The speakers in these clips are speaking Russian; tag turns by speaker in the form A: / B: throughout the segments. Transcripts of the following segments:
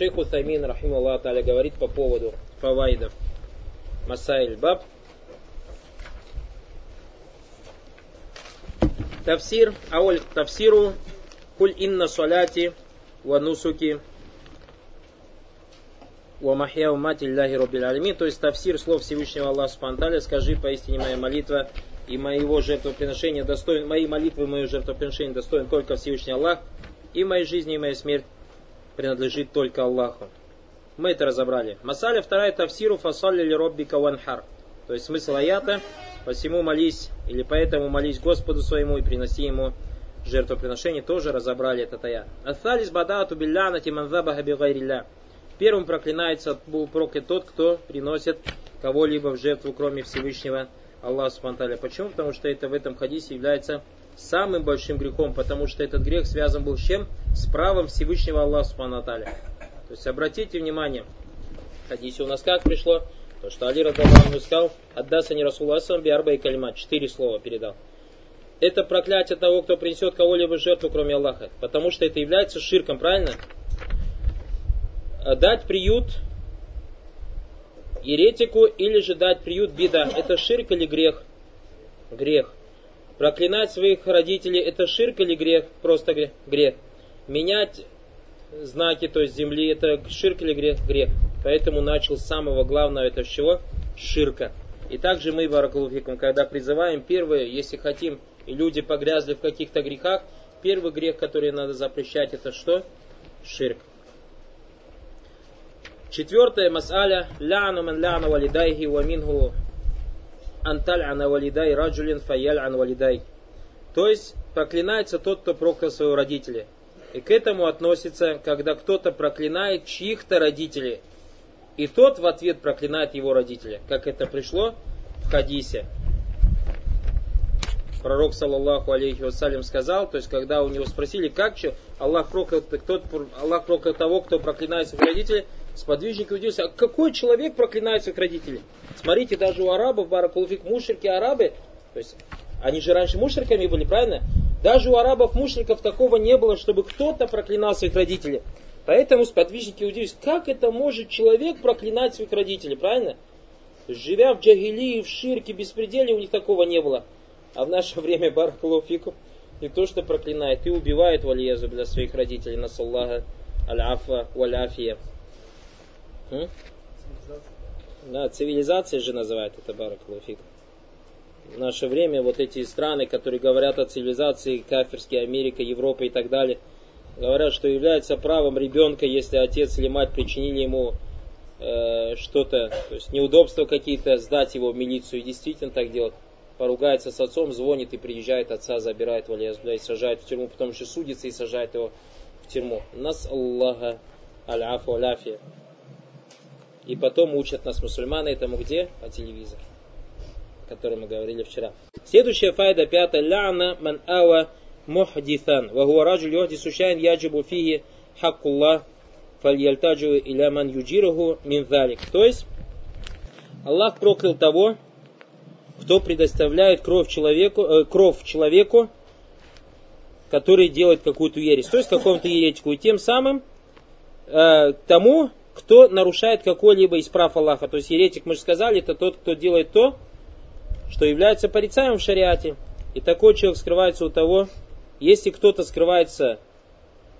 A: Шейх Утамин, рахим Аллах говорит по поводу фавайдов. Масайль Баб. Тавсир, ауль тавсиру, куль инна саляти, ва нусуки, ва махья умати Аллахи Роббил Алимин. То есть тавсир слов Всевышнего Аллаха Субхану скажи поистине моя молитва и моего жертвоприношения достоин, мои молитвы мое жертвоприношение достоин только Всевышний Аллах, и моя жизнь и моя смерть принадлежит только Аллаху. Мы это разобрали. Масаля вторая тавсиру фасалли ли роббика ванхар. То есть смысл аята, посему молись, или поэтому молись Господу своему и приноси ему жертвоприношение, тоже разобрали этот аят. Аталис бадаату билляна тиманзабаха бигайрилля. Первым проклинается был проклят тот, кто приносит кого-либо в жертву, кроме Всевышнего Аллаха Субтитры. Почему? Потому что это в этом хадисе является самым большим грехом, потому что этот грех связан был с чем? С правом Всевышнего Аллаха Субтитры. То есть обратите внимание, хадисе у нас как пришло? То, что Али Радаллаху сказал, отдастся не Расуласам биарба и кальма. Четыре слова передал. Это проклятие того, кто принесет кого-либо жертву, кроме Аллаха. Потому что это является ширком, правильно? Дать приют еретику или же дать приют беда. Это ширк или грех? Грех. Проклинать своих родителей это ширк или грех? Просто грех. Менять знаки, то есть земли, это ширк или грех? Грех. Поэтому начал с самого главного, это с чего? Ширка. И также мы, Баракулуфикум, когда призываем первое, если хотим, и люди погрязли в каких-то грехах, первый грех, который надо запрещать, это что? Ширк. Четвертое мас'аля ляну ман ляна валидайхи ва минху анталь'ана валидай раджулин фаяль'ан валидай. То есть проклинается тот, кто проклял своего родителя. И к этому относится, когда кто-то проклинает чьих-то родителей. И тот в ответ проклинает его родителя. Как это пришло в хадисе. Пророк, саллаллаху алейхи вассалям, сказал, то есть, когда у него спросили, как что, Аллах проклял, кто, Аллах проклял того, кто проклинает своих родителей, Сподвижник удивился, а какой человек проклинает своих родителей? Смотрите, даже у арабов, баракулфик, мушрики, арабы, то есть они же раньше мушриками были, правильно? Даже у арабов мушриков такого не было, чтобы кто-то проклинал своих родителей. Поэтому сподвижники удивились, как это может человек проклинать своих родителей, правильно? Живя в джагилии, в ширке, беспределе, у них такого не было. А в наше время баракулуфику не то что проклинает, и убивает валиязу для своих родителей, насаллаха, аль-афа, валяфия. Да, цивилизация же называют это баракулуфик. В наше время вот эти страны, которые говорят о цивилизации, кафирские, Америка, Европа и так далее, говорят, что является правом ребенка, если отец или мать причинили ему э, что-то, то есть неудобства какие-то, сдать его в милицию и действительно так делать. Поругается с отцом, звонит и приезжает, отца забирает в и сажает в тюрьму, потом еще судится и сажает его в тюрьму. Нас Аллаха аль-афу аляфия. И потом учат нас мусульманы этому где? По телевизору, о котором мы говорили вчера. Следующая файда, пятая. Ляна ман ава мухдитан. Вагуа раджуль юхдису шайн яджибу фиги хаккуллах фальяльтаджу иля ман юджируху мин То есть, Аллах проклял того, кто предоставляет кровь человеку, э, кровь человеку, который делает какую-то ересь, то есть какому-то еретику, и тем самым э, тому, кто нарушает какой-либо из прав Аллаха. То есть еретик, мы же сказали, это тот, кто делает то, что является порицаемым в шариате. И такой человек скрывается у того, если кто-то скрывается,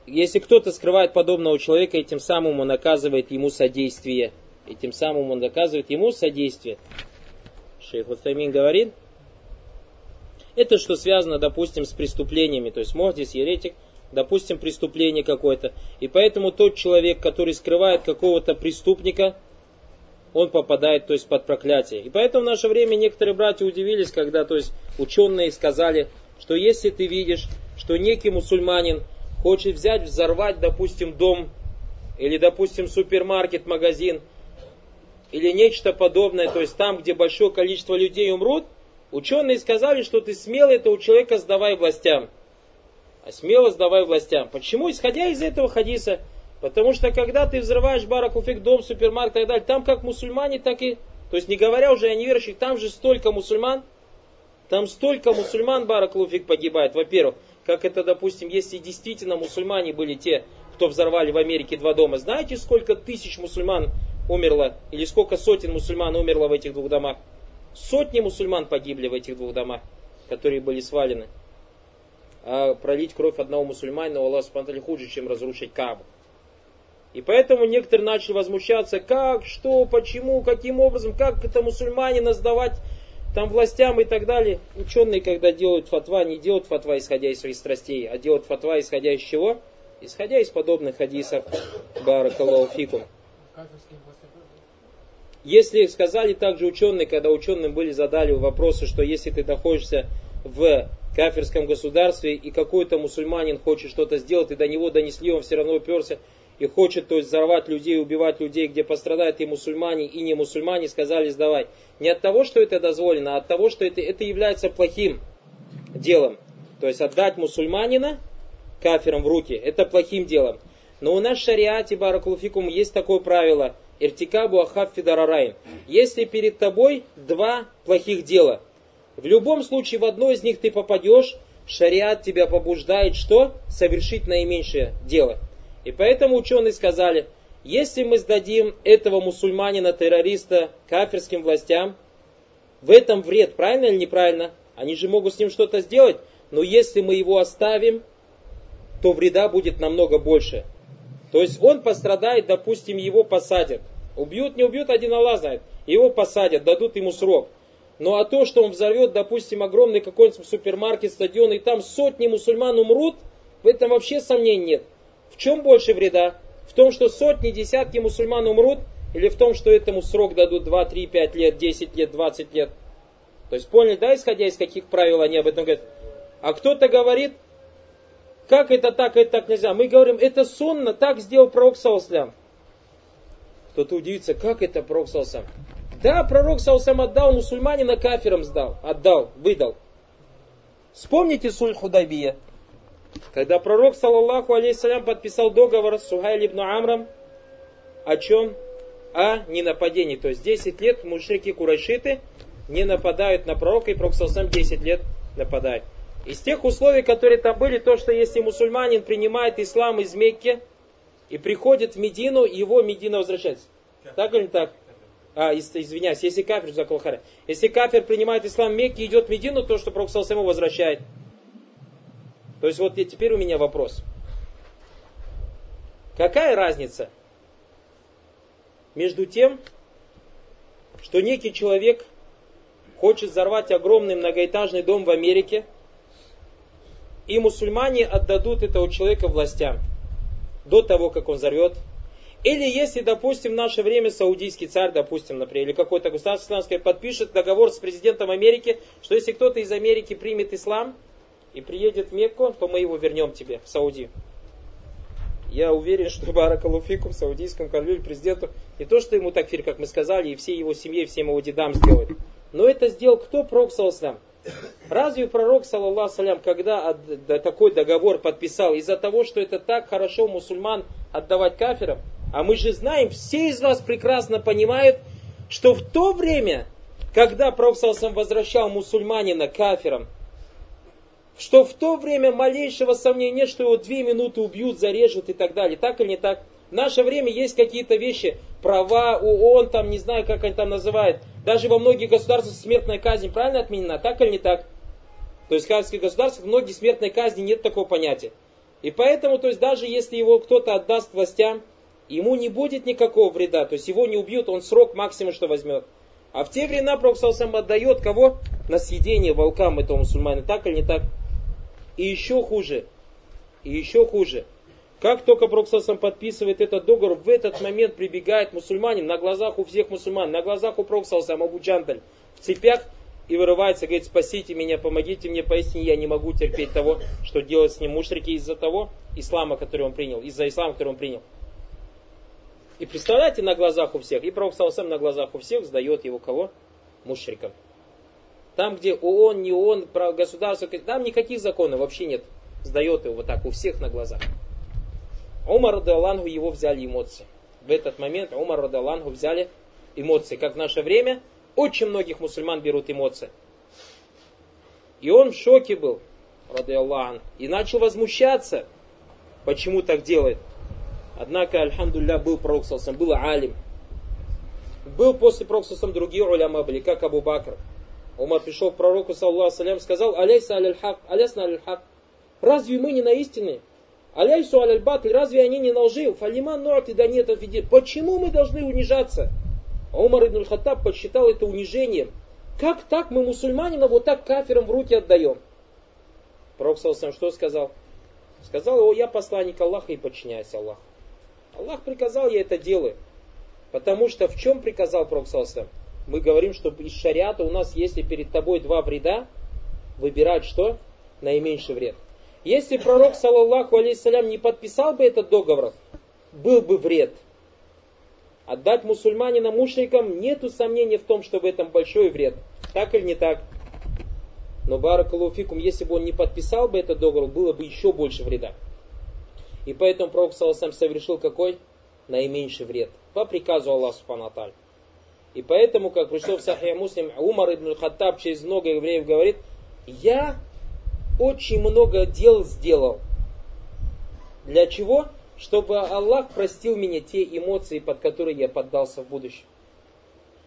A: если кто-то скрывает подобного человека, и тем самым он оказывает ему содействие. И тем самым он доказывает ему содействие. Шейх Утамин говорит, это что связано, допустим, с преступлениями. То есть Мохдис, еретик – допустим, преступление какое-то. И поэтому тот человек, который скрывает какого-то преступника, он попадает, то есть, под проклятие. И поэтому в наше время некоторые братья удивились, когда, то есть, ученые сказали, что если ты видишь, что некий мусульманин хочет взять, взорвать, допустим, дом, или, допустим, супермаркет, магазин, или нечто подобное, то есть там, где большое количество людей умрут, ученые сказали, что ты смело это у человека сдавай властям а смело сдавай властям. Почему? Исходя из этого хадиса, потому что когда ты взрываешь баракуфик, дом, супермаркет и так далее, там как мусульмане, так и, то есть не говоря уже о неверующих, там же столько мусульман, там столько мусульман баракуфик погибает, во-первых, как это, допустим, если действительно мусульмане были те, кто взорвали в Америке два дома. Знаете, сколько тысяч мусульман умерло, или сколько сотен мусульман умерло в этих двух домах? Сотни мусульман погибли в этих двух домах, которые были свалены. А пролить кровь одного мусульманина у Аллаха Субтитры хуже, чем разрушить Кабу. И поэтому некоторые начали возмущаться, как, что, почему, каким образом, как это мусульманина сдавать там властям и так далее. Ученые, когда делают фатва, не делают фатва, исходя из своих страстей, а делают фатва, исходя из чего? Исходя из подобных хадисов. Баракаллаху фикум. Если сказали также ученые, когда ученым были задали вопросы, что если ты находишься в кафирском государстве и какой-то мусульманин хочет что-то сделать, и до него донесли, он все равно уперся, и хочет, то есть, взорвать людей, убивать людей, где пострадают и мусульмане, и не мусульмане, сказали, сдавай. Не от того, что это дозволено, а от того, что это, это является плохим делом. То есть, отдать мусульманина кафирам в руки, это плохим делом. Но у нас в шариате, баракулуфикум, есть такое правило, иртикабу ахаб фидарарайн. Если перед тобой два плохих дела, в любом случае в одно из них ты попадешь, шариат тебя побуждает что? Совершить наименьшее дело – и поэтому ученые сказали, если мы сдадим этого мусульманина-террориста кафирским властям, в этом вред, правильно или неправильно? Они же могут с ним что-то сделать, но если мы его оставим, то вреда будет намного больше. То есть он пострадает, допустим, его посадят. Убьют, не убьют, один Аллах знает. Его посадят, дадут ему срок. Ну а то, что он взорвет, допустим, огромный какой-нибудь супермаркет, стадион, и там сотни мусульман умрут, в этом вообще сомнений нет. В чем больше вреда? В том, что сотни, десятки мусульман умрут, или в том, что этому срок дадут 2, 3, 5 лет, 10 лет, 20 лет? То есть поняли, да, исходя из каких правил они об этом говорят? А кто-то говорит, как это так, это так нельзя. Мы говорим, это сонно, так сделал пророк Саусалям. Кто-то удивится, как это пророк Саусалям? Да, пророк Саусалям отдал, мусульманина кафирам сдал, отдал, выдал. Вспомните суль Худайбия. Когда пророк, саллаллаху алейхиссалям, подписал договор с Сухайль ибн Амром, о чем? О ненападении. То есть 10 лет мушрики курайшиты не нападают на пророка, и пророк, саллаллаху 10 лет нападает. Из тех условий, которые там были, то, что если мусульманин принимает ислам из Мекки и приходит в Медину, его Медина возвращается. Так или не так? А, извиняюсь, если кафир. Если кафир принимает ислам в Мекке и идет в Медину, то, что Пророк ему возвращает. То есть вот теперь у меня вопрос. Какая разница между тем, что некий человек хочет взорвать огромный многоэтажный дом в Америке, и мусульмане отдадут этого человека властям до того, как он взорвет. Или если, допустим, в наше время саудийский царь, допустим, например, или какой-то государство исламское подпишет договор с президентом Америки, что если кто-то из Америки примет ислам, и приедет в Мекку, то мы его вернем тебе в Сауди. Я уверен, что Баракалуфикум, саудийскому королю президенту, не то, что ему такфир, как мы сказали, и всей его семье, всем его дедам сделают. Но это сделал кто? Пророк Саласлам. Разве пророк, саллаллаху салям, когда такой договор подписал, из-за того, что это так хорошо мусульман отдавать кафирам? А мы же знаем, все из вас прекрасно понимают, что в то время, когда пророк возвращал мусульманина кафирам, что в то время малейшего сомнения что его две минуты убьют, зарежут и так далее. Так или не так? В наше время есть какие-то вещи, права ООН, там, не знаю, как они там называют. Даже во многих государствах смертная казнь правильно отменена, так или не так? То есть в хасских государствах многие смертной казни нет такого понятия. И поэтому, то есть даже если его кто-то отдаст властям, ему не будет никакого вреда, то есть его не убьют, он срок максимум что возьмет. А в те времена Проксалсам отдает кого? На съедение волкам этого мусульманина, так или не так? И еще хуже, и еще хуже. Как только Проксасам подписывает этот договор, в этот момент прибегает мусульманин на глазах у всех мусульман, на глазах у Проксасам, Абу Джандаль, в цепях и вырывается, говорит, спасите меня, помогите мне, поистине я не могу терпеть того, что делать с ним мушрики из-за того ислама, который он принял, из-за ислама, который он принял. И представляете, на глазах у всех, и Пророк на глазах у всех сдает его кого? Мушрикам. Там, где ООН, не ООН, государство, там никаких законов вообще нет. Сдает его вот так у всех на глазах. Умар Радалангу его взяли эмоции. В этот момент Умар Радалангу взяли эмоции. Как в наше время, очень многих мусульман берут эмоции. И он в шоке был, Радаллаху, и начал возмущаться, почему так делает. Однако, альхамдулля, был пророк Сасам, был алим. Был после пророка Сасам другие уляма были, как Абу Бакр. Умар пришел к пророку, саллаху салям, сказал, аляйса аль-хак, алясна аль-хак. Разве мы не на истине? Аляйсу аль-батль, разве они не на лжи? Фалиман нуати да нет отведи. Почему мы должны унижаться? А Умар ибн Хаттаб посчитал это унижением. Как так мы мусульманина вот так кафирам в руки отдаем? Пророк Салсам что сказал? Сказал, о, я посланник Аллаха и подчиняюсь Аллаху. Аллах приказал, я это делаю. Потому что в чем приказал Пророк? Мы говорим, что из шариата у нас, если перед тобой два вреда, выбирать что? Наименьший вред. Если пророк, саллаллаху алейсалям, не подписал бы этот договор, был бы вред. Отдать мусульманина мушрикам нету сомнений в том, что в этом большой вред. Так или не так? Но Баракалуфикум, если бы он не подписал бы этот договор, было бы еще больше вреда. И поэтому пророк Саласам совершил какой? Наименьший вред. По приказу Аллаха Субхану И поэтому, как пришло в Сахия Муслим, Умар ибн Хаттаб через много евреев говорит, я очень много дел сделал. Для чего? Чтобы Аллах простил меня те эмоции, под которые я поддался в будущем.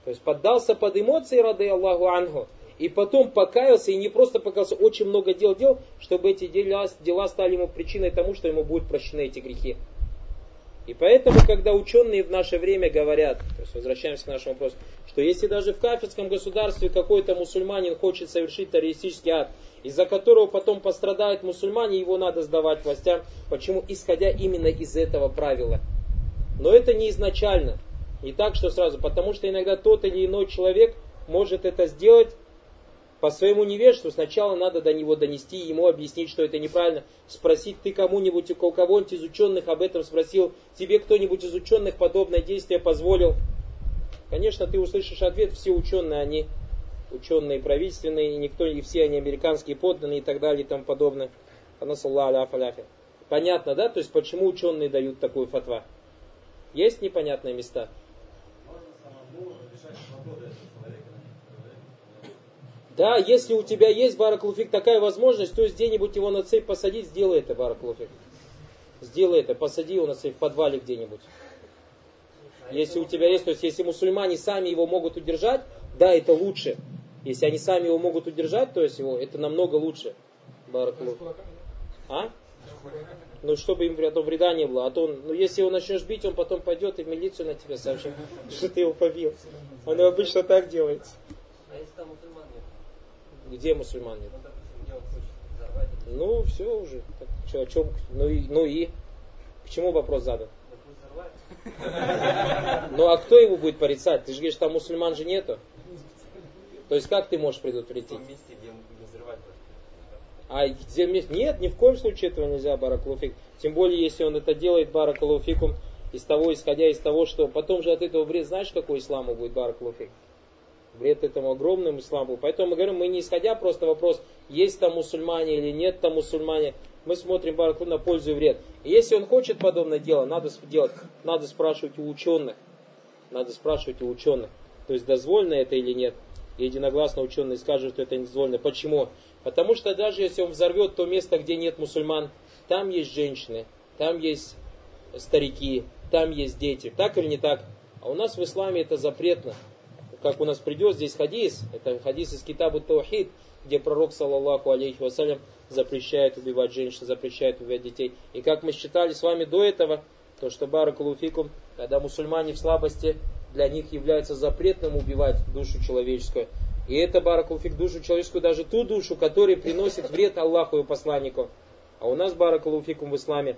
A: То есть поддался под эмоции, рады Аллаху Ангу, и потом покаялся, и не просто покаялся, очень много дел делал, чтобы эти дела, дела стали ему причиной тому, что ему будут прощены эти грехи. И поэтому, когда ученые в наше время говорят, то есть возвращаемся к нашему вопросу, что если даже в кафирском государстве какой-то мусульманин хочет совершить террористический акт, из-за которого потом пострадают мусульмане, его надо сдавать властям. Почему? Исходя именно из этого правила. Но это не изначально. Не так, что сразу. Потому что иногда тот или иной человек может это сделать по своему невежеству. Сначала надо до него донести, ему объяснить, что это неправильно. Спросить ты кому-нибудь, у кого-нибудь из ученых об этом спросил. Тебе кто-нибудь из ученых подобное действие позволил. Конечно, ты услышишь ответ, все ученые, они ученые правительственные, и никто, и все они американские подданные и так далее и тому подобное. Понятно, да? То есть почему ученые дают такую фатва? Есть непонятные места? Да, если у тебя есть, Баракулуфик, такая возможность, то есть где-нибудь его на цепь посадить, сделай это, Баракулуфик. Сделай это, посади его на цепь в подвале где-нибудь. Если у тебя есть, то есть если мусульмане сами его могут удержать, да, это лучше. Если они сами его могут удержать, то есть его, это намного лучше. Баракулу. А? Ну, чтобы им вреда, вреда не было. А то, он, ну, если его начнешь бить, он потом пойдет и в милицию на тебя сообщит, что ты его побил. Оно обычно так делается. А если там? Где мусульман нет? Ну, все уже. Так, что, о чем? Ну и, ну и? К чему вопрос задан? Ну а кто его будет порицать? Ты же говоришь, там мусульман же нету. То есть как ты можешь предотвратить? А где месте? Нет, ни в коем случае этого нельзя, Баракалуфик. Тем более, если он это делает, Баракалуфикум, из того, исходя из того, что потом же от этого вред, знаешь, какой исламу будет, Баракалуфик? Вред этому огромному исламу. Поэтому мы говорим, мы не исходя просто вопрос, есть там мусульмане или нет там мусульмане, мы смотрим Бараклу на пользу и вред. И если он хочет подобное дело, надо делать, надо спрашивать у ученых. Надо спрашивать у ученых. То есть дозволено это или нет. И единогласно ученые скажут, что это недозволено. Почему? Потому что даже если он взорвет то место, где нет мусульман, там есть женщины, там есть старики, там есть дети. Так или не так? А у нас в исламе это запретно. Как у нас придет здесь хадис, это хадис из Китабу Таухид, где пророк, саллаллаху алейхи вассалям, запрещает убивать женщин, запрещает убивать детей. И как мы считали с вами до этого, то что баракалуфикум, когда мусульмане в слабости, для них является запретным убивать душу человеческую. И это баракулфик душу человеческую, даже ту душу, которая приносит вред Аллаху и посланнику. А у нас баракулуфикум в исламе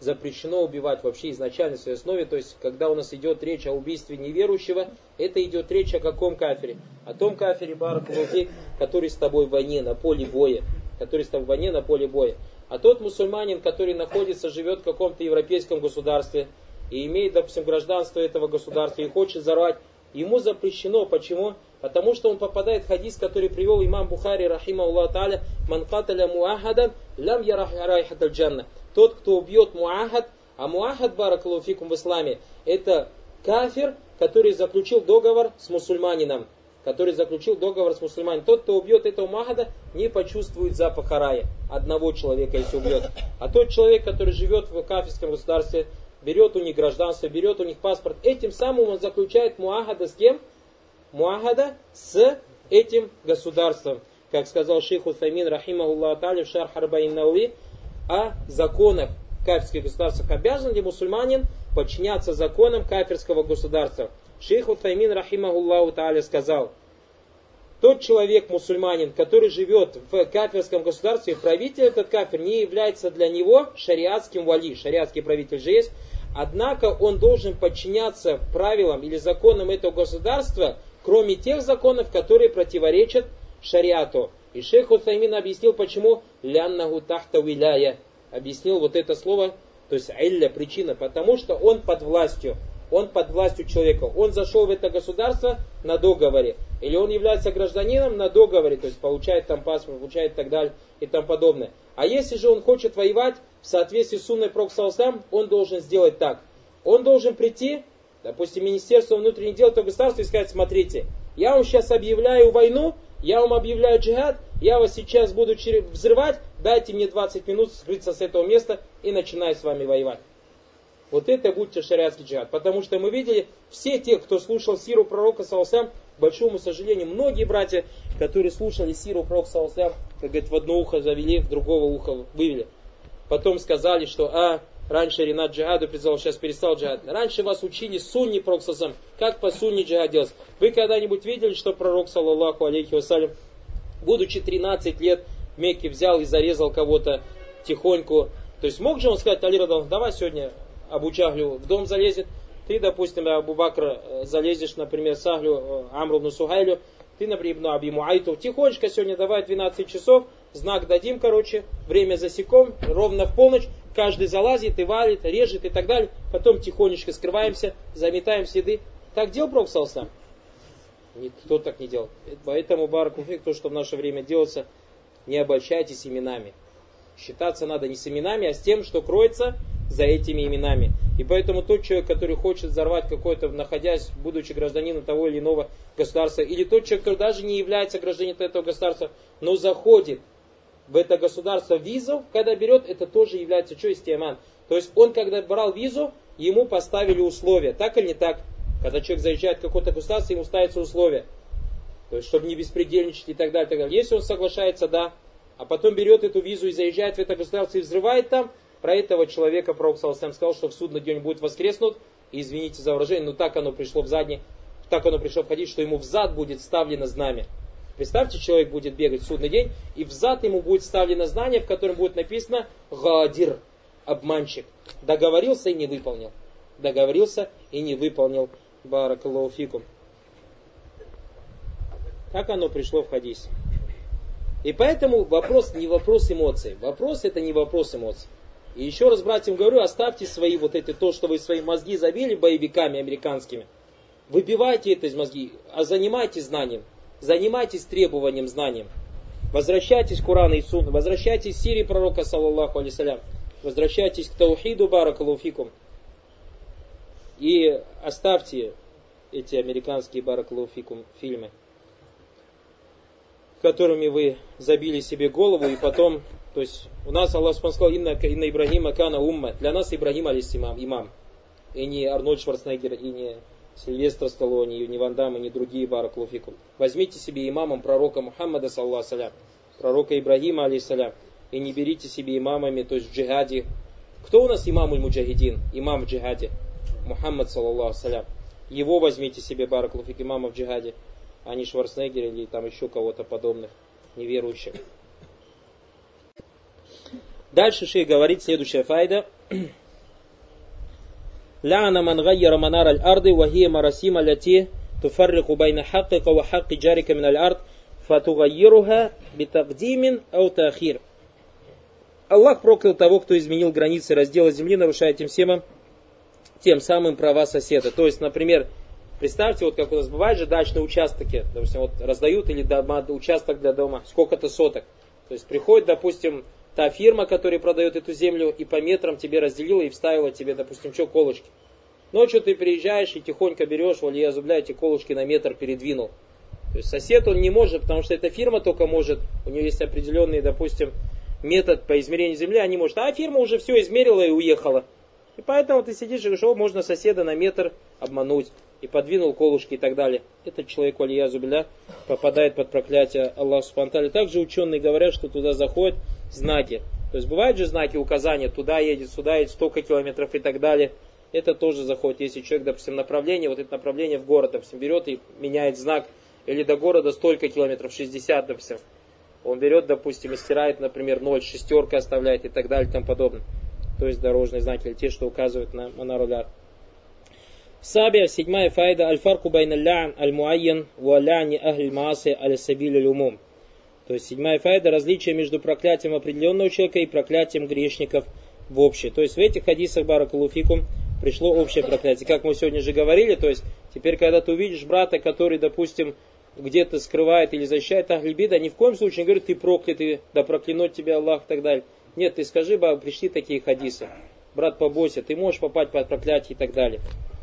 A: запрещено убивать вообще изначально в своей основе. То есть, когда у нас идет речь о убийстве неверующего, это идет речь о каком кафере? О том кафере баракулуфик, который с тобой в войне, на поле боя. Который с тобой в войне, на поле боя. А тот мусульманин, который находится, живет в каком-то европейском государстве, и имеет, допустим, гражданство этого государства и хочет взорвать, ему запрещено. Почему? Потому что он попадает в хадис, который привел имам Бухари, рахима Аллах та'аля, ман каталя муахадан, лям ярахат джанна. Тот, кто убьет муахад, а муахад, баракалуфикум в исламе, это кафир, который заключил договор с мусульманином. который заключил договор с мусульманином. Тот, кто убьет этого махада, не почувствует запах рая. Одного человека, если убьет. А тот человек, который живет в кафирском государстве, берет у них гражданство, берет у них паспорт, этим самым он заключает муахада с кем? Муахада с этим государством. Как сказал шейх Утамин, рахимахуллах в шар Харбаин Науи, о законах кафирских государствах. Обязан ли мусульманин подчиняться законам кафирского государства? Шейх Утаймин, рахимахуллаху тааля, сказал, тот человек, мусульманин, который живет в кафирском государстве, правитель этот кафир не является для него шариатским вали, шариатский правитель же есть, однако он должен подчиняться правилам или законам этого государства, кроме тех законов, которые противоречат шариату. И шейх Утаймин объяснил, почему ляннаху тахта виляя. Объяснил вот это слово, то есть илля, причина, потому что он под властью он под властью человека. Он зашел в это государство на договоре. Или он является гражданином на договоре, то есть получает там паспорт, получает так далее и тому подобное. А если же он хочет воевать в соответствии с сунной Проксалсам, он должен сделать так. Он должен прийти, допустим, Министерство внутренних дел этого государства и сказать, смотрите, я вам сейчас объявляю войну, я вам объявляю джихад, я вас сейчас буду взрывать, дайте мне 20 минут скрыться с этого места и начинаю с вами воевать. Вот это будет шариатский джихад. Потому что мы видели, все те, кто слушал сиру пророка Саусам, к большому сожалению, многие братья, которые слушали сиру пророка Саусам, как говорит, в одно ухо завели, в другого уха вывели. Потом сказали, что, а, раньше Ренат джихаду призвал, сейчас перестал джихад. Раньше вас учили сунни пророк Саусам, как по сунни джихад делать. Вы когда-нибудь видели, что пророк, саллаллаху алейхи вассалям, будучи 13 лет в Мекке, взял и зарезал кого-то тихоньку. То есть мог же он сказать, Али Радан, давай сегодня Абу Джахлю в дом залезет, ты, допустим, Абу Бакр э, залезешь, например, Сахлю, э, Амру Сухайлю, ты, например, Ибн Аби Муайту, тихонечко сегодня давай 12 часов, знак дадим, короче, время засеком, ровно в полночь, каждый залазит и валит, режет и так далее, потом тихонечко скрываемся, заметаем следы. Так делал Пророк Салсам? Никто так не делал. Поэтому, Баракуфик, то, что в наше время делается, не обольщайтесь именами. Считаться надо не с именами, а с тем, что кроется за этими именами. И поэтому тот человек, который хочет взорвать какой-то, находясь, будучи гражданином того или иного государства, или тот человек, который даже не является гражданином этого государства, но заходит в это государство визу, когда берет, это тоже является что истиаман. То есть он, когда брал визу, ему поставили условия. Так или не так? Когда человек заезжает в какое-то государство, ему ставятся условия. То есть, чтобы не беспредельничать и так далее, и так далее. Если он соглашается, да, а потом берет эту визу и заезжает в это государство и взрывает там, про этого человека Пророк Саласам сказал, что в судный день будет воскреснут, и извините за выражение, но так оно пришло в задний, так оно пришло входить, что ему в зад будет вставлено знамя. Представьте, человек будет бегать в судный день, и в зад ему будет вставлено знание, в котором будет написано «Гадир», обманщик. Договорился и не выполнил. Договорился и не выполнил. Баракаллаху Так оно пришло в хадисе. И поэтому вопрос не вопрос эмоций. Вопрос это не вопрос эмоций. И еще раз, братьям, говорю, оставьте свои вот эти, то, что вы свои мозги забили боевиками американскими. Выбивайте это из мозги, а занимайтесь знанием. Занимайтесь требованием знанием. Возвращайтесь к Корану и Сунну, возвращайтесь к Сирии пророка, саллаллаху алейсалям. Возвращайтесь к Таухиду, баракалуфикум. И оставьте эти американские баракалуфикум фильмы, которыми вы забили себе голову и потом то есть у нас Аллах сказал, инна, инна Ибрагима кана умма. Для нас Ибрагим алис имам, имам. И не Арнольд Шварценеггер, и не Сильвестр Сталлоне, и не Ван Дам, и не другие баракулуфикум. Возьмите себе имамом пророка Мухаммада, саллаху салям, пророка Ибрагима, алейсалям, и не берите себе имамами, то есть в джихаде. Кто у нас имам муджахидин, имам в джихаде? Мухаммад, саллаху салям. Его возьмите себе баракулуфик имама в джихаде, а не Шварценеггер или там еще кого-то подобных неверующих. Дальше шейх говорит следующая файда. Ляна ман гайяра манар аль арды вахия марасима ляти туфаррику байна хаккика ва хакки джарика мин аль ард фатугайируха битагдимин ау тахир. Аллах проклял того, кто изменил границы раздела земли, нарушая тем самым, тем самым права соседа. То есть, например, представьте, вот как у нас бывает же дачные участки, допустим, вот раздают или дома, участок для дома, сколько-то соток. То есть приходит, допустим, та фирма, которая продает эту землю, и по метрам тебе разделила и вставила тебе, допустим, что, колышки. Ночью ты приезжаешь и тихонько берешь, валия зубля, эти колышки на метр передвинул. То есть сосед он не может, потому что эта фирма только может, у нее есть определенный, допустим, метод по измерению земли, они может, а фирма уже все измерила и уехала. И поэтому ты сидишь и говоришь, о, можно соседа на метр обмануть. И подвинул колышки и так далее. Этот человек, валия зубля, попадает под проклятие Аллаха Субтитры. Также ученые говорят, что туда заходят знаки. То есть бывают же знаки указания, туда едет, сюда едет, столько километров и так далее. Это тоже заходит. Если человек, допустим, направление, вот это направление в город, допустим, берет и меняет знак, или до города столько километров, 60, допустим. Он берет, допустим, и стирает, например, 0, шестерка оставляет и так далее и тому подобное. То есть дорожные знаки, или те, что указывают на, на рулях. Сабия, седьмая файда, аль-фарку байна лян аль-муайян ва ляни ахль мааси аль-сабиль аль-умум. То есть седьмая файда, различие между проклятием определенного человека и проклятием грешников в общее. То есть в этих хадисах Баракулуфикум пришло общее проклятие. Как мы сегодня же говорили, то есть теперь, когда ты увидишь брата, который, допустим, где-то скрывает или защищает Ахлибида, ни в коем случае не говорит, ты проклятый, да проклянет тебя Аллах и так далее. Нет, ты скажи, ба, пришли такие хадисы. Брат, побойся, ты можешь попасть под проклятие и так далее.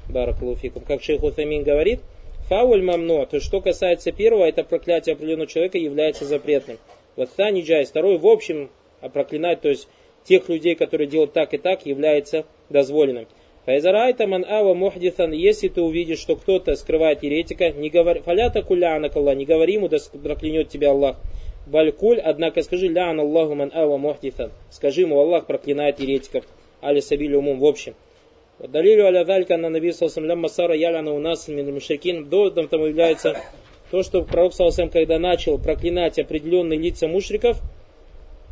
A: Баракулуфикум. Как шейх Утамин говорит, фауль мамно, то что касается первого, это проклятие определенного человека является запретным. Вот та ниджай, второй в общем, а проклинать, то есть тех людей, которые делают так и так, является дозволенным. Файзарайта ман ава мухдисан, если ты увидишь, что кто-то скрывает еретика, не говори, фалята куляна не говори ему, да проклянет тебя Аллах. Балькуль, однако скажи, лян Аллаху ман ава мухдисан. Скажи ему, Аллах проклинает еретиков. Али сабили умум, в общем. Далилю аля далька на наби салсам лям масара яляна у нас мин мушрикин. Доводом тому является то, что пророк салсам, когда начал проклинать определенные лица мушриков,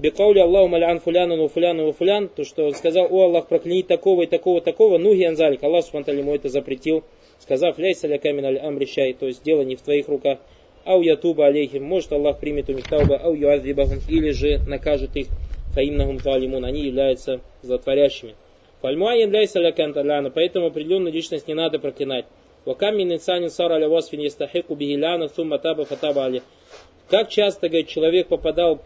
A: Бекаули Аллаху малян фуляну ну фуляну ну фулян, то что он сказал, о Аллах, прокляни такого и такого, такого, ну гианзалик, Аллах субтитры ему это запретил, сказав, ляйся ля камин аль амрищай, то есть дело не в твоих руках, ау ятуба алейхим, может Аллах примет у них тауба, ау юазрибахум, или же накажет их, фаимнахум талимун, они являются затворящими. Фальмуайен ляйся ля канталяна, поэтому определенную личность не надо проклинать. Вакамин инсанин сара ля васфин ястахику бигиляна сумма таба фатаба али. Как часто, говорит, человек попадал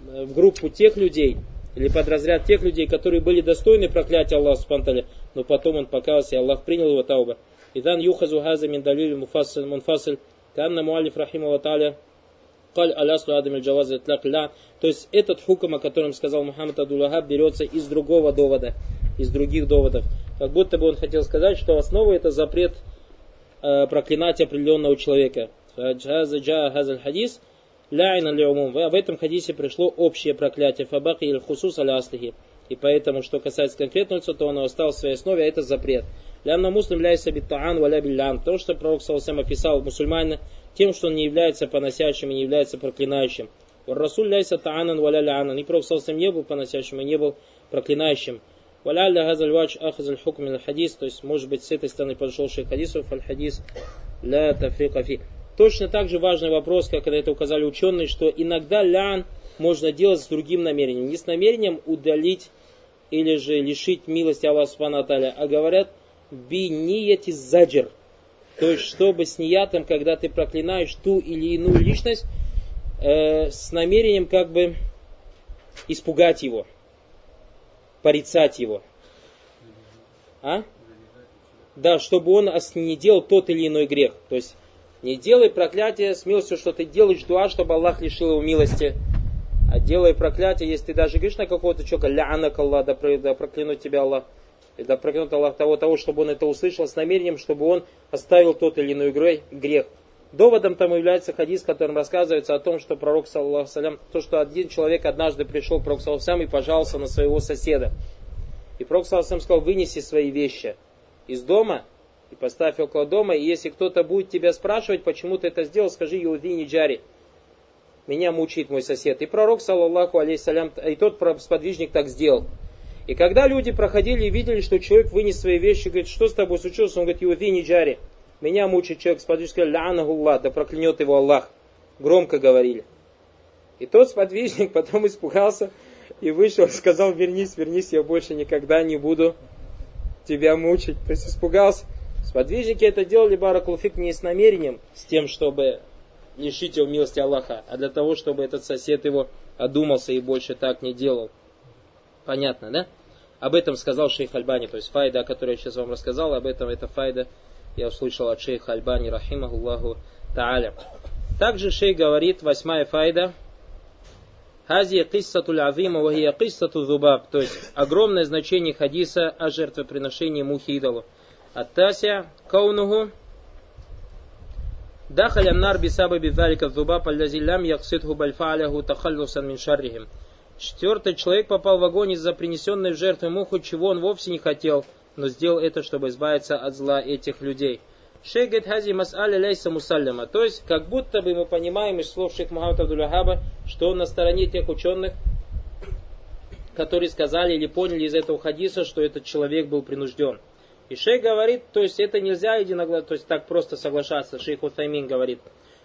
A: в группу тех людей, или под разряд тех людей, которые были достойны проклятия Аллаха Субтитры, но потом он покаялся, и Аллах принял его тауба. Идан юхазу газа мин муфасиль мунфасиль, канна муалиф рахима таля, каль алясу адам джаваз ля. То есть этот хуком, о котором сказал Мухаммад Адулахаб, берется из другого довода, из других доводов. Как будто бы он хотел сказать, что основа это запрет э, проклинать определенного человека. хадис. В этом хадисе пришло общее проклятие. Фабаки или хусус аляслихи. И поэтому, что касается конкретного лица, то оно осталось в своей основе, а это запрет. Лянна муслим ляйся биттаан валя биллян. То, что пророк Саласам описал мусульманина тем, что он не является поносящим и не является проклинающим. Расуль ляйся таанан валя ляанан. И пророк Саласам не был поносящим и не был проклинающим. Валя ля газаль вач ахазаль хукм хадис. То есть, может быть, с этой стороны подошел шейх хадисов, аль хадис ля тафрика фи. Точно так же важный вопрос, как это указали ученые, что иногда лян можно делать с другим намерением. Не с намерением удалить или же лишить милости Аллаха Субхану а говорят би нияти заджир. То есть, чтобы с ниятом, когда ты проклинаешь ту или иную личность, э, с намерением как бы испугать его, порицать его. А? Да, чтобы он не делал тот или иной грех. То есть, не делай проклятие с милостью, что ты делаешь дуа, чтобы Аллах лишил его милости. А делай проклятие, если ты даже говоришь на какого-то человека, ля'анак Аллах, да, да проклянут тебя Аллах. И проклянут Аллах того, того, чтобы он это услышал с намерением, чтобы он оставил тот или иной грех. Доводом там является хадис, в котором рассказывается о том, что пророк, саллаху то, что один человек однажды пришел к пророку, саллаху и пожаловался на своего соседа. И пророк, саллаху сказал, вынеси свои вещи из дома и поставь около дома, и если кто-то будет тебя спрашивать, почему ты это сделал, скажи Иудини Джари. Меня мучает мой сосед. И пророк, саллаллаху алейсалям, и тот сподвижник так сделал. И когда люди проходили и видели, что человек вынес свои вещи, говорит, что с тобой случилось? Он говорит, Иудини Джари. Меня мучает человек, сподвижник сказал, лянахуллах, да проклянет его Аллах. Громко говорили. И тот сподвижник потом испугался и вышел, сказал, вернись, вернись, я больше никогда не буду тебя мучить. То есть испугался. Сподвижники это делали Баракулфик не с намерением, с тем, чтобы лишить его милости Аллаха, а для того, чтобы этот сосед его одумался и больше так не делал. Понятно, да? Об этом сказал шейх Альбани, то есть файда, о которой я сейчас вам рассказал, об этом это файда я услышал от шейха Альбани, рахимахуллаху та'аля. Также шей говорит, восьмая файда, Хази киссатуль азима вахия киссату зубаб, то есть огромное значение хадиса о жертвоприношении мухи идолу. Аттася каунуху Дахаля нар бисаба бидалика зубаб аллази лям якситху бальфа'аляху тахаллусан мин шаррихим. Четвертый человек попал в огонь из-за принесенной в жертву муху, чего он вовсе не хотел, но сделал это, чтобы избавиться от зла этих людей. Шейх говорит, хази мас'аля ляйса мусалляма. То есть, как будто бы мы понимаем из слов шейх Мухаммада Абдулахаба, что он на стороне тех ученых, которые сказали или поняли из этого хадиса, что этот человек был принужден. И шейх говорит, то есть это нельзя единогласно, то есть так просто соглашаться. Шейх Утаймин говорит.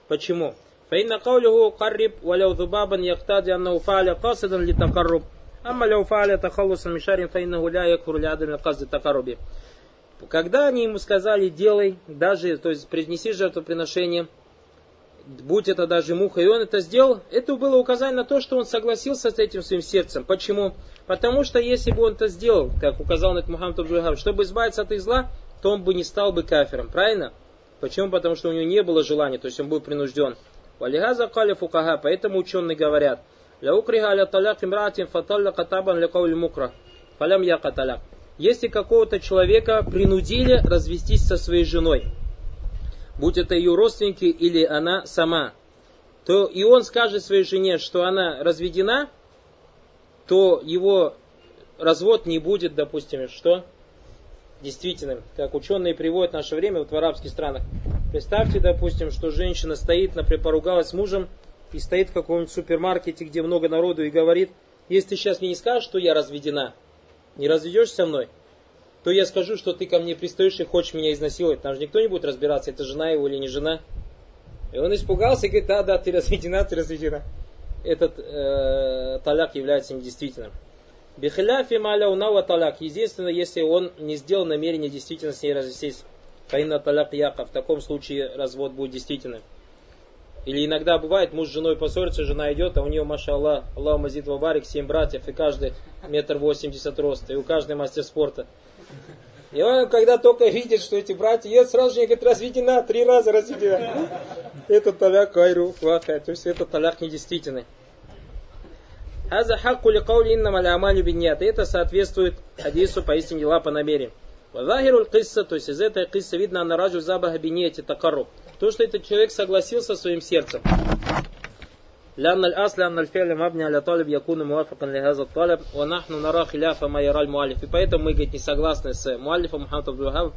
A: Почему? فإن قوله قرب ولو ذبابا يقتضي أنه فعل قاصدا للتقرب أما لو فعل تخلصا من شر فإنه لا يكفر لعدم قصد التقرب когда они ему сказали, делай, даже, то есть принеси жертвоприношение, будь это даже муха, и он это сделал, это было указание на то, что он согласился с этим своим сердцем. Почему? Потому что если бы он это сделал, как указал на это Мухаммад Абдулхам, чтобы избавиться от зла, то он бы не стал бы кафиром, правильно? Почему? Потому что у него не было желания, то есть он был принужден. Валихаза каля фукага, поэтому ученые говорят, ляукриха аля таляк имратин фаталля катабан ля мукра, фалям я каталяк если какого-то человека принудили развестись со своей женой, будь это ее родственники или она сама, то и он скажет своей жене, что она разведена, то его развод не будет, допустим, что? Действительным. Как ученые приводят в наше время вот в арабских странах. Представьте, допустим, что женщина стоит, например, поругалась с мужем и стоит в каком-нибудь супермаркете, где много народу, и говорит, если ты сейчас мне не скажешь, что я разведена, не разведешься со мной, то я скажу, что ты ко мне пристаешь и хочешь меня изнасиловать. Там же никто не будет разбираться, это жена его или не жена. И он испугался и говорит, да, да, ты разведена, ты разведена. Этот э, таляк является недействительным. Бихиляфи маля унава. Единственное, если он не сделал намерение действительно с ней развестись. Фаина таляк яка. В таком случае развод будет действительным. Или иногда бывает, муж с женой поссорится, жена идет, а у нее, маша Аллах, Аллах Мазид Вабарик, семь братьев, и каждый метр восемьдесят роста, и у каждого мастер спорта. И он, когда только видит, что эти братья едут, сразу же говорит, разведена, три раза разведена. Это таляк кайру ваха, то есть это таляк недействительный. Аза хакку ли каули инна малямали биньят. Это соответствует хадису поистине дела по намерению. Вазахируль кисса, то есть из этой кисса видно на раджу забаха биньяти такару. То, что этот человек согласился своим сердцем. لأن الأصل أن الفعل مبني على طالب يكون موافقا لهذا الطلب ونحن نرى خلاف ما يرى المؤلف. И поэтому мы, говорит, не согласны с муаллифом Мухаммад Абдул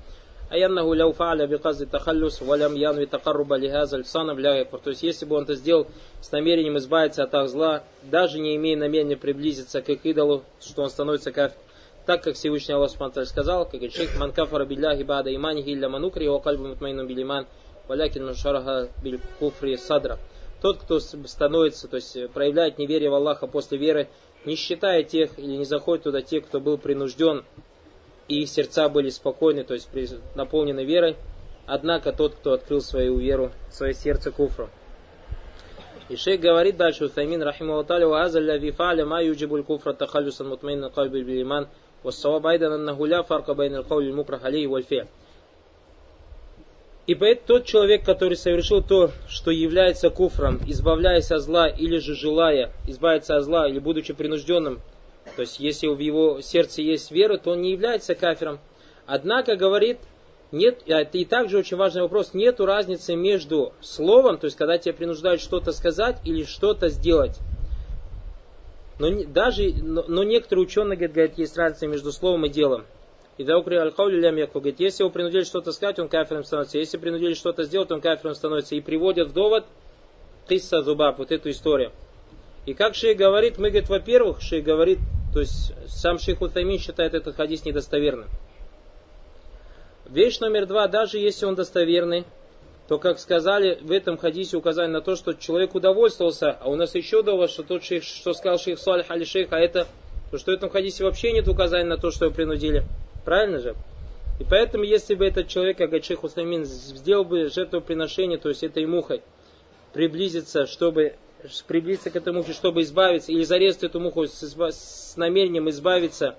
A: أي أنه لو فعل بقصد التخلص ولم ينوي تقرب لهذا الصنم لا يكفر. То есть, если бы он это сделал с намерением избавиться от зла, даже не имея намерения приблизиться к их идолу, что он становится кафир. Так как Всевышний Аллах Субтитры сказал, как говорит шейх, «Ман кафара билляхи бада иманихи илля манукри, ва кальбу мутмайну билиман, валякин мушараха биль куфри садра». Тот, кто становится, то есть проявляет неверие в Аллаха после веры, не считая тех или не заходит туда тех, кто был принужден, и их сердца были спокойны, то есть наполнены верой, однако тот, кто открыл свою веру, свое сердце куфру. И шейх говорит дальше, Утаймин, рахиму Аллаху, «Вааза ля фа'ля ма юджибуль куфра тахалюсан мутмейна кальби билиман, вассаваб айдан аннаху ля фарка байна аль-каули мукрах алейhi валь и поэтому тот человек, который совершил то, что является куфром, избавляясь от зла или же желая избавиться от зла или будучи принужденным, то есть если в его сердце есть вера, то он не является кафиром. Однако говорит, нет, и также очень важный вопрос, нет разницы между словом, то есть когда тебя принуждают что-то сказать или что-то сделать. Но даже, но, но некоторые ученые говорят, говорят, есть разница между словом и делом. И да укри аль-каули лям. Говорит, если его принудили что-то сказать, он кафиром становится. Если принудили что-то сделать, он кафиром становится. И приводят в довод тисса зубаб, вот эту историю. И как Шей говорит, мы, говорит, во-первых, Шей говорит, то есть сам Шейх Утаймин считает этот хадис недостоверным. Вещь номер два, даже если он достоверный, то, как сказали, в этом хадисе указание на то, что человек удовольствовался, а у нас еще довод, что тот шейх, что сказал шейх Салих али шейх, а это, то что в этом хадисе вообще нет указания на то, что его принудили. Правильно же? И поэтому, если бы этот человек, как шейх Усламин, сделал бы жертвоприношение, то есть этой мухой, приблизиться, чтобы приблизиться к этой мухе, чтобы избавиться, или зарезать эту муху с, с намерением избавиться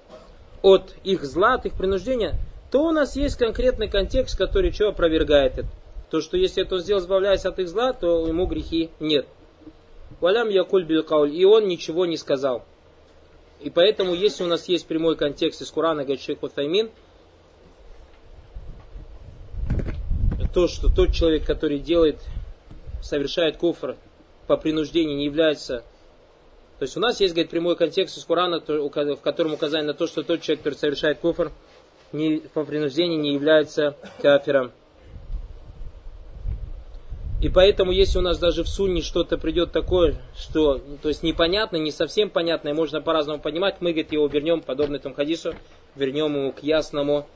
A: от их зла, от их принуждения, то у нас есть конкретный контекст, который что опровергает это. То, что если это он сделал, избавляясь от их зла, то ему грехи нет. Валям якуль билкауль. И он ничего не сказал. И поэтому, если у нас есть прямой контекст из Курана, говорит шейх Утаймин, то, что тот человек, который делает, совершает куфр по принуждению, не является... То есть у нас есть, говорит, прямой контекст из Корана, в котором указание на то, что тот человек, который совершает куфр не, по принуждению, не является кафиром. И поэтому, если у нас даже в сунне что-то придет такое, что, то есть непонятно, не совсем понятное, можно по-разному понимать, мы, говорит, его вернем, подобно этому хадису, вернем его к ясному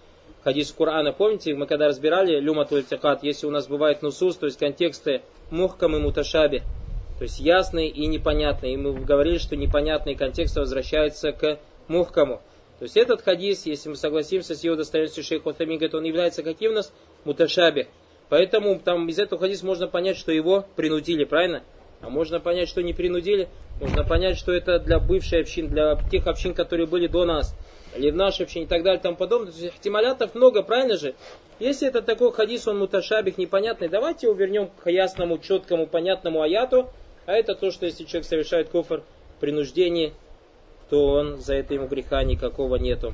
A: хадис Корана. Помните, мы когда разбирали люматуль тикат, если у нас бывает нусус, то есть контексты мухкам и муташаби, то есть ясные и непонятные. И мы говорили, что непонятные контексты возвращаются к мухкаму. То есть этот хадис, если мы согласимся с его достоверностью шейха Утами, говорит, он является каким у нас? Муташаби. Поэтому там из этого хадиса можно понять, что его принудили, правильно? А можно понять, что не принудили. Можно понять, что это для бывшей общин, для тех общин, которые были до нас или в нашей общине и так далее и тому подобное. То есть ихтималятов много, правильно же? Если это такой хадис, он муташабих, непонятный, давайте его вернем к ясному, четкому, понятному аяту. А это то, что если человек совершает кофр принуждение, то он за это ему греха никакого нету.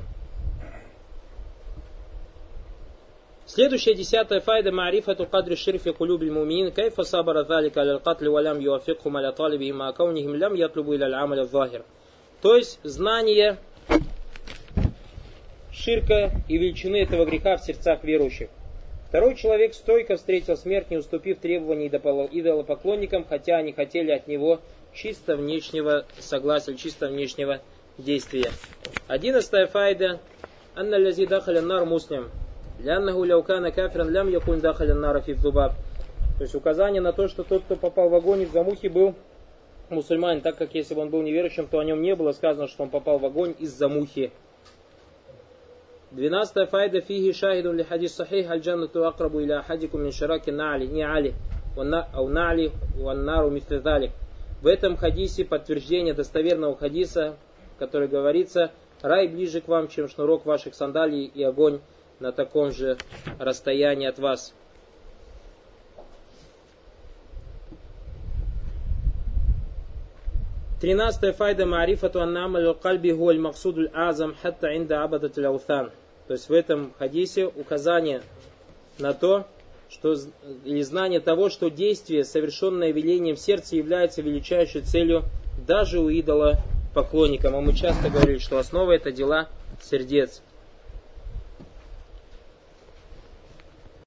A: Следующая десятая файда ма'рифату кадри ширфи кулюбиль мумин кайфа сабара залика аля катли валям юафикхум аля талиби има акаунихим лям ятлубу иля амаля захир. То есть знание ширка и величины этого греха в сердцах верующих. Второй человек стойко встретил смерть, не уступив требований идолопоклонникам, хотя они хотели от него чисто внешнего согласия, чисто внешнего действия. Одиннадцатая файда. Анна лязи дахаля нар муслим. Ляннаху ляукана кафиран лям якун дахаля нара фиддубаб. То есть указание на то, что тот, кто попал в огонь из-за мухи, был мусульманин, так как если бы он был неверующим, то о нем не было сказано, что он попал в огонь из-за мухи. Двенадцатая файда фиги шахиду ли хадис сахих аль джаннату акрабу иля хадику мин шираки на'али, не али, ау на'али, ваннару мистридалик. В этом хадисе подтверждение достоверного хадиса, который говорится, рай ближе к вам, чем шнурок ваших сандалий и огонь на таком же расстоянии от вас. Тринадцатая файда марифату аннамаль кальби гуаль максудуль азам хатта инда абадат ляутан. То есть в этом хадисе указание на то, что, или знание того, что действие, совершенное велением сердца, является величайшей целью даже у идола поклонникам. А мы часто говорили, что основа это дела сердец.